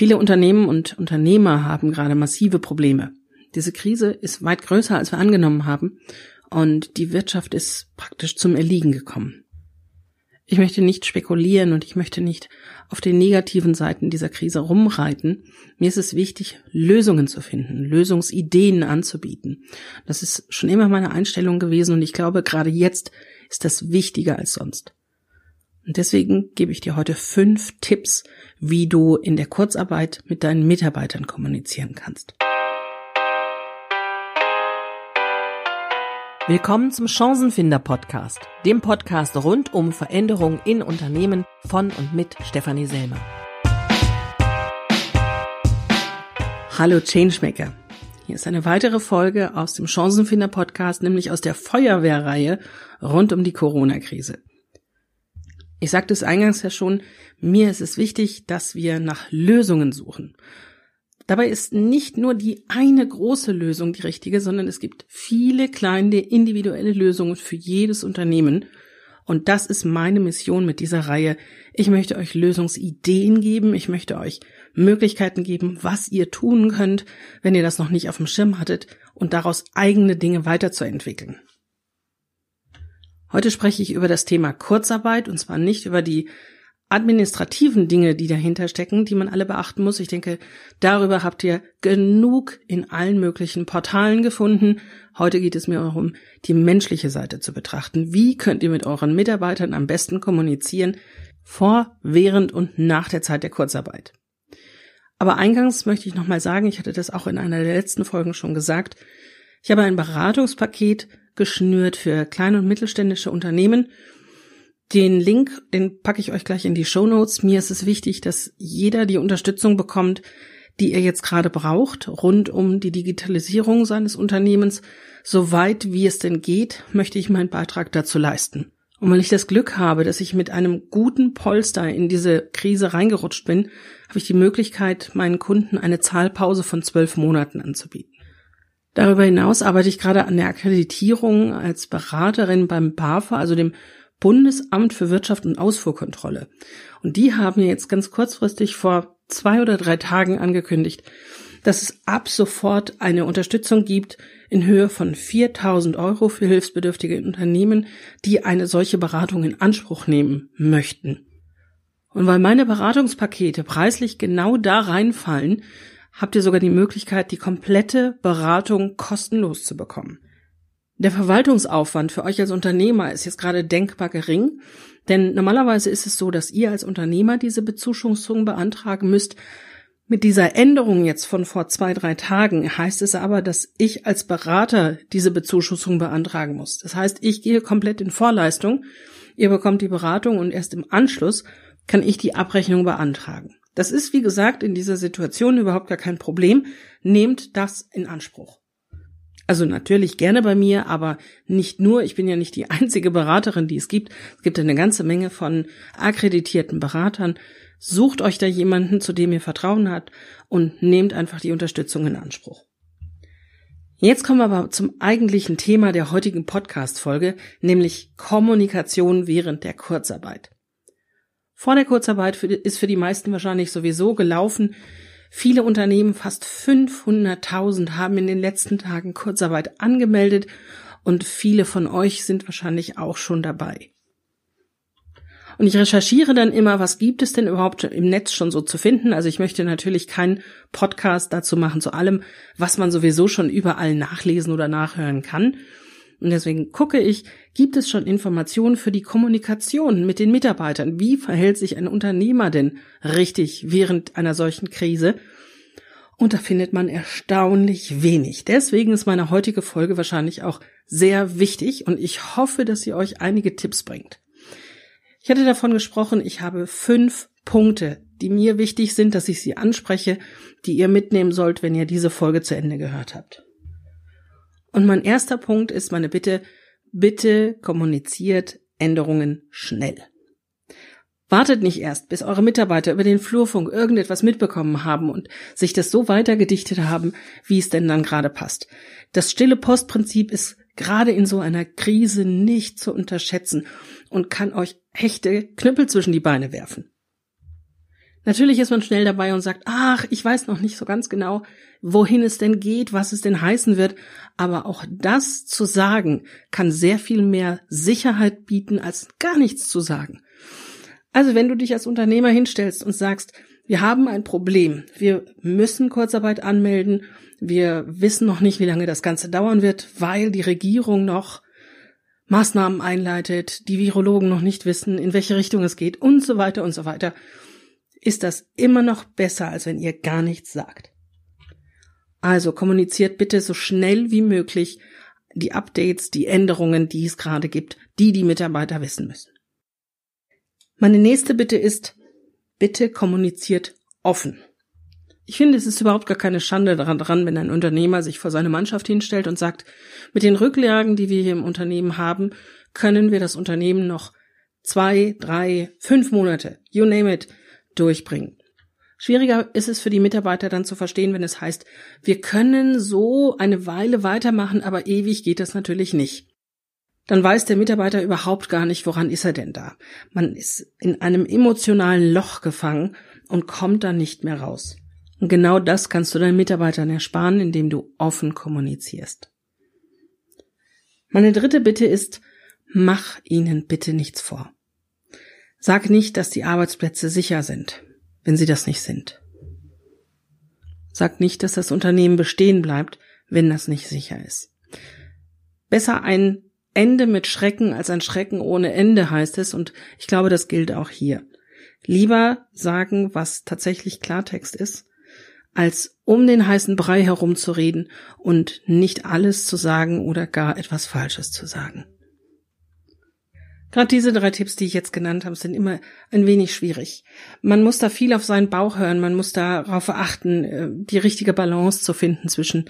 Viele Unternehmen und Unternehmer haben gerade massive Probleme. Diese Krise ist weit größer, als wir angenommen haben, und die Wirtschaft ist praktisch zum Erliegen gekommen. Ich möchte nicht spekulieren und ich möchte nicht auf den negativen Seiten dieser Krise rumreiten. Mir ist es wichtig, Lösungen zu finden, Lösungsideen anzubieten. Das ist schon immer meine Einstellung gewesen und ich glaube, gerade jetzt ist das wichtiger als sonst. Und deswegen gebe ich dir heute fünf Tipps, wie du in der Kurzarbeit mit deinen Mitarbeitern kommunizieren kannst. Willkommen zum Chancenfinder Podcast, dem Podcast rund um Veränderungen in Unternehmen von und mit Stefanie Selmer. Hallo Changemaker. Hier ist eine weitere Folge aus dem Chancenfinder Podcast, nämlich aus der Feuerwehrreihe rund um die Corona-Krise. Ich sagte es eingangs ja schon, mir ist es wichtig, dass wir nach Lösungen suchen. Dabei ist nicht nur die eine große Lösung die richtige, sondern es gibt viele kleine individuelle Lösungen für jedes Unternehmen. Und das ist meine Mission mit dieser Reihe. Ich möchte euch Lösungsideen geben. Ich möchte euch Möglichkeiten geben, was ihr tun könnt, wenn ihr das noch nicht auf dem Schirm hattet und daraus eigene Dinge weiterzuentwickeln. Heute spreche ich über das Thema Kurzarbeit und zwar nicht über die administrativen Dinge, die dahinter stecken, die man alle beachten muss. Ich denke, darüber habt ihr genug in allen möglichen Portalen gefunden. Heute geht es mir darum, die menschliche Seite zu betrachten. Wie könnt ihr mit euren Mitarbeitern am besten kommunizieren vor, während und nach der Zeit der Kurzarbeit? Aber eingangs möchte ich nochmal sagen, ich hatte das auch in einer der letzten Folgen schon gesagt, ich habe ein Beratungspaket geschnürt für kleine und mittelständische Unternehmen den Link, den packe ich euch gleich in die Show Notes. Mir ist es wichtig, dass jeder die Unterstützung bekommt, die er jetzt gerade braucht, rund um die Digitalisierung seines Unternehmens. Soweit wie es denn geht, möchte ich meinen Beitrag dazu leisten. Und weil ich das Glück habe, dass ich mit einem guten Polster in diese Krise reingerutscht bin, habe ich die Möglichkeit, meinen Kunden eine Zahlpause von zwölf Monaten anzubieten. Darüber hinaus arbeite ich gerade an der Akkreditierung als Beraterin beim BAFA, also dem Bundesamt für Wirtschaft und Ausfuhrkontrolle. Und die haben jetzt ganz kurzfristig vor zwei oder drei Tagen angekündigt, dass es ab sofort eine Unterstützung gibt in Höhe von 4000 Euro für hilfsbedürftige Unternehmen, die eine solche Beratung in Anspruch nehmen möchten. Und weil meine Beratungspakete preislich genau da reinfallen, habt ihr sogar die Möglichkeit, die komplette Beratung kostenlos zu bekommen. Der Verwaltungsaufwand für euch als Unternehmer ist jetzt gerade denkbar gering, denn normalerweise ist es so, dass ihr als Unternehmer diese Bezuschussung beantragen müsst. Mit dieser Änderung jetzt von vor zwei, drei Tagen heißt es aber, dass ich als Berater diese Bezuschussung beantragen muss. Das heißt, ich gehe komplett in Vorleistung, ihr bekommt die Beratung und erst im Anschluss kann ich die Abrechnung beantragen. Das ist, wie gesagt, in dieser Situation überhaupt gar kein Problem. Nehmt das in Anspruch. Also natürlich gerne bei mir, aber nicht nur. Ich bin ja nicht die einzige Beraterin, die es gibt. Es gibt eine ganze Menge von akkreditierten Beratern. Sucht euch da jemanden, zu dem ihr Vertrauen habt und nehmt einfach die Unterstützung in Anspruch. Jetzt kommen wir aber zum eigentlichen Thema der heutigen Podcast-Folge, nämlich Kommunikation während der Kurzarbeit. Vor der Kurzarbeit ist für die meisten wahrscheinlich sowieso gelaufen, Viele Unternehmen, fast 500.000, haben in den letzten Tagen Kurzarbeit angemeldet und viele von euch sind wahrscheinlich auch schon dabei. Und ich recherchiere dann immer, was gibt es denn überhaupt im Netz schon so zu finden. Also ich möchte natürlich keinen Podcast dazu machen zu allem, was man sowieso schon überall nachlesen oder nachhören kann. Und deswegen gucke ich, gibt es schon Informationen für die Kommunikation mit den Mitarbeitern? Wie verhält sich ein Unternehmer denn richtig während einer solchen Krise? Und da findet man erstaunlich wenig. Deswegen ist meine heutige Folge wahrscheinlich auch sehr wichtig und ich hoffe, dass sie euch einige Tipps bringt. Ich hatte davon gesprochen, ich habe fünf Punkte, die mir wichtig sind, dass ich sie anspreche, die ihr mitnehmen sollt, wenn ihr diese Folge zu Ende gehört habt. Und mein erster Punkt ist meine Bitte, bitte kommuniziert Änderungen schnell. Wartet nicht erst, bis eure Mitarbeiter über den Flurfunk irgendetwas mitbekommen haben und sich das so weitergedichtet haben, wie es denn dann gerade passt. Das stille Postprinzip ist gerade in so einer Krise nicht zu unterschätzen und kann euch echte Knüppel zwischen die Beine werfen. Natürlich ist man schnell dabei und sagt, ach, ich weiß noch nicht so ganz genau, wohin es denn geht, was es denn heißen wird. Aber auch das zu sagen, kann sehr viel mehr Sicherheit bieten, als gar nichts zu sagen. Also wenn du dich als Unternehmer hinstellst und sagst, wir haben ein Problem, wir müssen Kurzarbeit anmelden, wir wissen noch nicht, wie lange das Ganze dauern wird, weil die Regierung noch Maßnahmen einleitet, die Virologen noch nicht wissen, in welche Richtung es geht und so weiter und so weiter ist das immer noch besser, als wenn ihr gar nichts sagt. Also kommuniziert bitte so schnell wie möglich die Updates, die Änderungen, die es gerade gibt, die die Mitarbeiter wissen müssen. Meine nächste Bitte ist, bitte kommuniziert offen. Ich finde, es ist überhaupt gar keine Schande daran dran, wenn ein Unternehmer sich vor seine Mannschaft hinstellt und sagt, mit den Rücklagen, die wir hier im Unternehmen haben, können wir das Unternehmen noch zwei, drei, fünf Monate, you name it, durchbringen. Schwieriger ist es für die Mitarbeiter dann zu verstehen, wenn es heißt, wir können so eine Weile weitermachen, aber ewig geht das natürlich nicht. Dann weiß der Mitarbeiter überhaupt gar nicht, woran ist er denn da. Man ist in einem emotionalen Loch gefangen und kommt dann nicht mehr raus. Und genau das kannst du deinen Mitarbeitern ersparen, indem du offen kommunizierst. Meine dritte Bitte ist, mach ihnen bitte nichts vor. Sag nicht, dass die Arbeitsplätze sicher sind, wenn sie das nicht sind. Sag nicht, dass das Unternehmen bestehen bleibt, wenn das nicht sicher ist. Besser ein Ende mit Schrecken als ein Schrecken ohne Ende heißt es, und ich glaube, das gilt auch hier. Lieber sagen, was tatsächlich Klartext ist, als um den heißen Brei herumzureden und nicht alles zu sagen oder gar etwas Falsches zu sagen. Gerade diese drei Tipps, die ich jetzt genannt habe, sind immer ein wenig schwierig. Man muss da viel auf seinen Bauch hören, man muss darauf achten, äh, die richtige Balance zu finden zwischen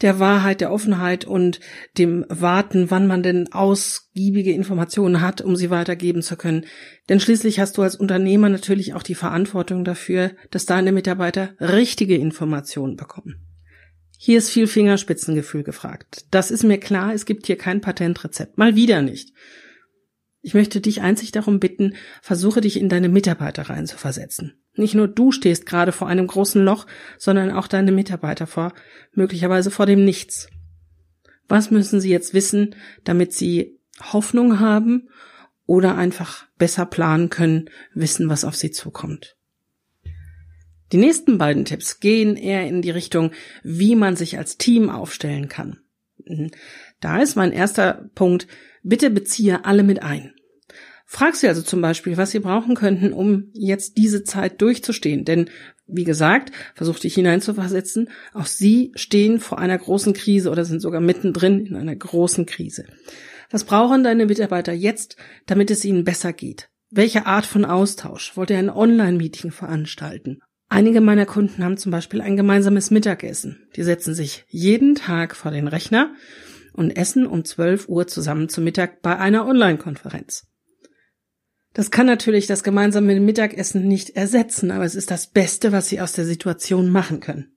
der Wahrheit, der Offenheit und dem Warten, wann man denn ausgiebige Informationen hat, um sie weitergeben zu können. Denn schließlich hast du als Unternehmer natürlich auch die Verantwortung dafür, dass deine Mitarbeiter richtige Informationen bekommen. Hier ist viel Fingerspitzengefühl gefragt. Das ist mir klar, es gibt hier kein Patentrezept. Mal wieder nicht. Ich möchte dich einzig darum bitten, versuche dich in deine Mitarbeiter reinzuversetzen. Nicht nur du stehst gerade vor einem großen Loch, sondern auch deine Mitarbeiter vor, möglicherweise vor dem Nichts. Was müssen sie jetzt wissen, damit sie Hoffnung haben oder einfach besser planen können, wissen, was auf sie zukommt? Die nächsten beiden Tipps gehen eher in die Richtung, wie man sich als Team aufstellen kann. Da ist mein erster Punkt, Bitte beziehe alle mit ein. Frag sie also zum Beispiel, was sie brauchen könnten, um jetzt diese Zeit durchzustehen. Denn, wie gesagt, versuch dich hineinzuversetzen, auch sie stehen vor einer großen Krise oder sind sogar mittendrin in einer großen Krise. Was brauchen deine Mitarbeiter jetzt, damit es ihnen besser geht? Welche Art von Austausch? Wollt ihr ein Online-Meeting veranstalten? Einige meiner Kunden haben zum Beispiel ein gemeinsames Mittagessen. Die setzen sich jeden Tag vor den Rechner und essen um 12 Uhr zusammen zu Mittag bei einer Online-Konferenz. Das kann natürlich das gemeinsame Mittagessen nicht ersetzen, aber es ist das Beste, was Sie aus der Situation machen können.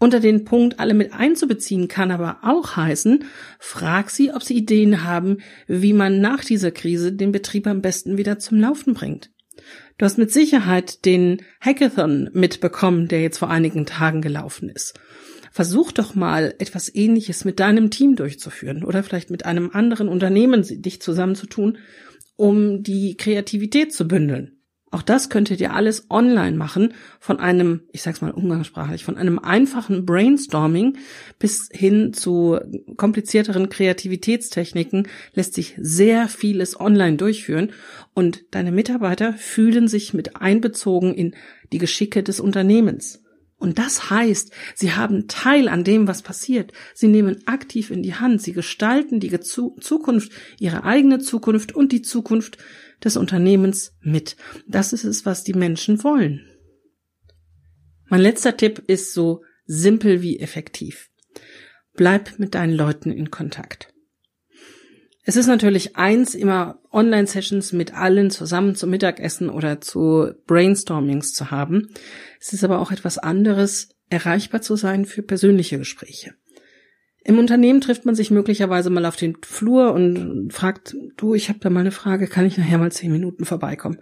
Unter den Punkt alle mit einzubeziehen kann aber auch heißen, frag sie, ob sie Ideen haben, wie man nach dieser Krise den Betrieb am besten wieder zum Laufen bringt. Du hast mit Sicherheit den Hackathon mitbekommen, der jetzt vor einigen Tagen gelaufen ist. Versuch doch mal etwas ähnliches mit deinem Team durchzuführen oder vielleicht mit einem anderen Unternehmen dich zusammenzutun, um die Kreativität zu bündeln. Auch das könntet ihr alles online machen, von einem, ich sag's mal umgangssprachlich, von einem einfachen Brainstorming bis hin zu komplizierteren Kreativitätstechniken lässt sich sehr vieles online durchführen und deine Mitarbeiter fühlen sich mit einbezogen in die Geschicke des Unternehmens. Und das heißt, sie haben Teil an dem, was passiert. Sie nehmen aktiv in die Hand. Sie gestalten die Zukunft, ihre eigene Zukunft und die Zukunft des Unternehmens mit. Das ist es, was die Menschen wollen. Mein letzter Tipp ist so simpel wie effektiv. Bleib mit deinen Leuten in Kontakt. Es ist natürlich eins, immer Online-Sessions mit allen zusammen zum Mittagessen oder zu Brainstormings zu haben. Es ist aber auch etwas anderes, erreichbar zu sein für persönliche Gespräche. Im Unternehmen trifft man sich möglicherweise mal auf den Flur und fragt, du, ich habe da mal eine Frage, kann ich nachher mal zehn Minuten vorbeikommen?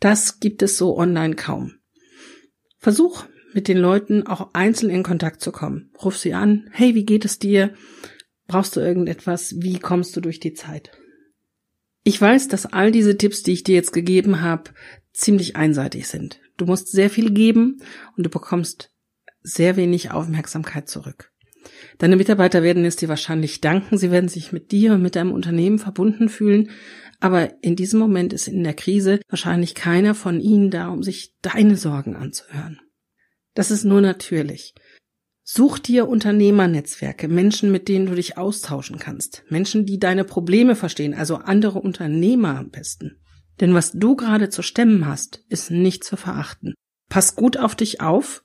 Das gibt es so online kaum. Versuch mit den Leuten auch einzeln in Kontakt zu kommen. Ruf sie an, hey, wie geht es dir? Brauchst du irgendetwas? Wie kommst du durch die Zeit? Ich weiß, dass all diese Tipps, die ich dir jetzt gegeben habe, ziemlich einseitig sind. Du musst sehr viel geben und du bekommst sehr wenig Aufmerksamkeit zurück. Deine Mitarbeiter werden es dir wahrscheinlich danken, sie werden sich mit dir und mit deinem Unternehmen verbunden fühlen, aber in diesem Moment ist in der Krise wahrscheinlich keiner von ihnen da, um sich deine Sorgen anzuhören. Das ist nur natürlich. Such dir Unternehmernetzwerke, Menschen, mit denen du dich austauschen kannst, Menschen, die deine Probleme verstehen, also andere Unternehmer am besten. Denn was du gerade zu stemmen hast, ist nicht zu verachten. Pass gut auf dich auf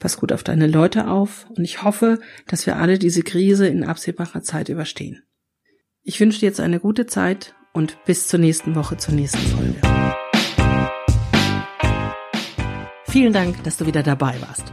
Pass gut auf deine Leute auf und ich hoffe, dass wir alle diese Krise in absehbarer Zeit überstehen. Ich wünsche dir jetzt eine gute Zeit und bis zur nächsten Woche zur nächsten Folge. Vielen Dank, dass du wieder dabei warst.